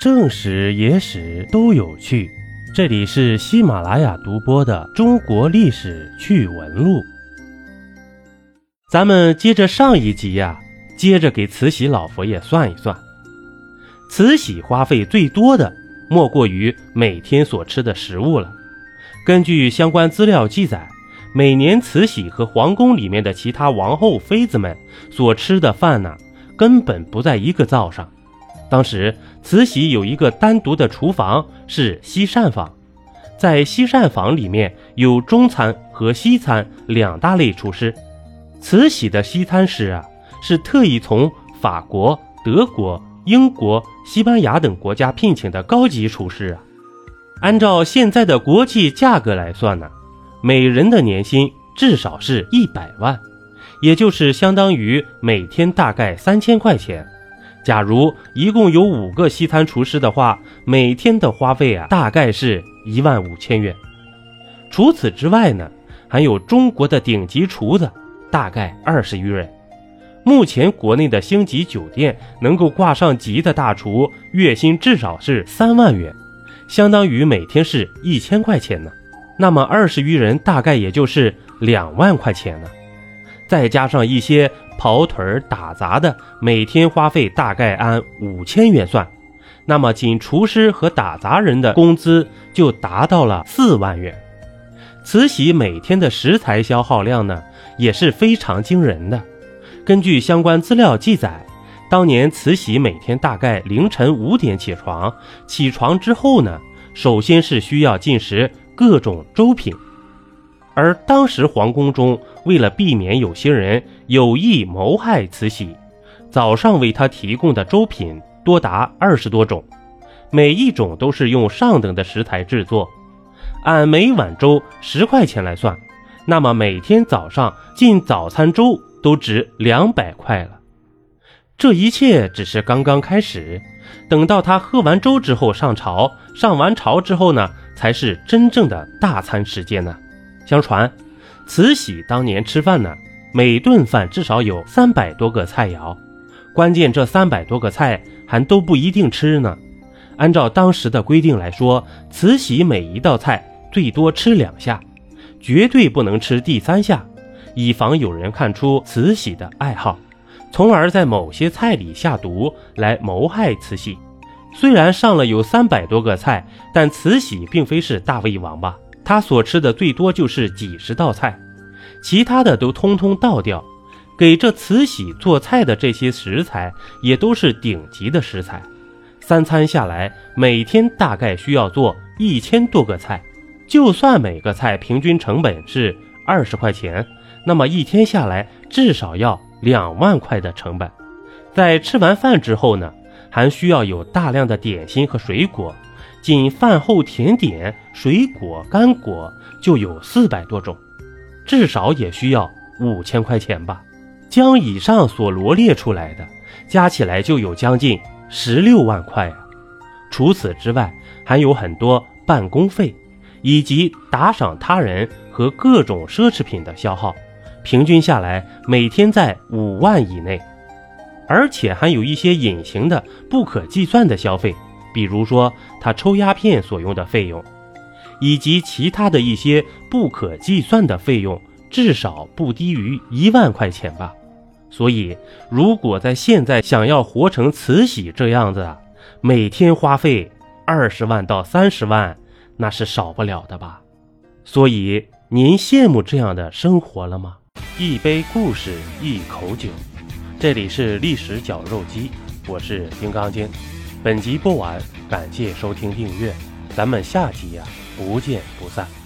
正史、野史都有趣。这里是喜马拉雅独播的《中国历史趣闻录》。咱们接着上一集呀，接着给慈禧老佛爷算一算。慈禧花费最多的，莫过于每天所吃的食物了。根据相关资料记载，每年慈禧和皇宫里面的其他王后、妃子们所吃的饭呢，根本不在一个灶上。当时，慈禧有一个单独的厨房，是西膳房。在西膳房里面有中餐和西餐两大类厨师。慈禧的西餐师啊，是特意从法国、德国、英国、西班牙等国家聘请的高级厨师啊。按照现在的国际价格来算呢，每人的年薪至少是一百万，也就是相当于每天大概三千块钱。假如一共有五个西餐厨师的话，每天的花费啊，大概是一万五千元。除此之外呢，还有中国的顶级厨子，大概二十余人。目前国内的星级酒店能够挂上级的大厨，月薪至少是三万元，相当于每天是一千块钱呢。那么二十余人大概也就是两万块钱呢。再加上一些跑腿打杂的，每天花费大概按五千元算，那么仅厨师和打杂人的工资就达到了四万元。慈禧每天的食材消耗量呢，也是非常惊人的。根据相关资料记载，当年慈禧每天大概凌晨五点起床，起床之后呢，首先是需要进食各种粥品。而当时皇宫中，为了避免有些人有意谋害慈禧，早上为她提供的粥品多达二十多种，每一种都是用上等的食材制作。按每碗粥十块钱来算，那么每天早上进早餐粥都值两百块了。这一切只是刚刚开始，等到他喝完粥之后上朝，上完朝之后呢，才是真正的大餐时间呢。相传，慈禧当年吃饭呢，每顿饭至少有三百多个菜肴。关键这三百多个菜还都不一定吃呢。按照当时的规定来说，慈禧每一道菜最多吃两下，绝对不能吃第三下，以防有人看出慈禧的爱好，从而在某些菜里下毒来谋害慈禧。虽然上了有三百多个菜，但慈禧并非是大胃王吧？他所吃的最多就是几十道菜，其他的都通通倒掉。给这慈禧做菜的这些食材也都是顶级的食材。三餐下来，每天大概需要做一千多个菜。就算每个菜平均成本是二十块钱，那么一天下来至少要两万块的成本。在吃完饭之后呢，还需要有大量的点心和水果。仅饭后甜点、水果、干果就有四百多种，至少也需要五千块钱吧。将以上所罗列出来的加起来就有将近十六万块啊！除此之外，还有很多办公费，以及打赏他人和各种奢侈品的消耗，平均下来每天在五万以内，而且还有一些隐形的、不可计算的消费。比如说，他抽鸦片所用的费用，以及其他的一些不可计算的费用，至少不低于一万块钱吧。所以，如果在现在想要活成慈禧这样子，每天花费二十万到三十万，那是少不了的吧。所以，您羡慕这样的生活了吗？一杯故事，一口酒，这里是历史绞肉机，我是金刚经。本集播完，感谢收听订阅，咱们下集呀不见不散。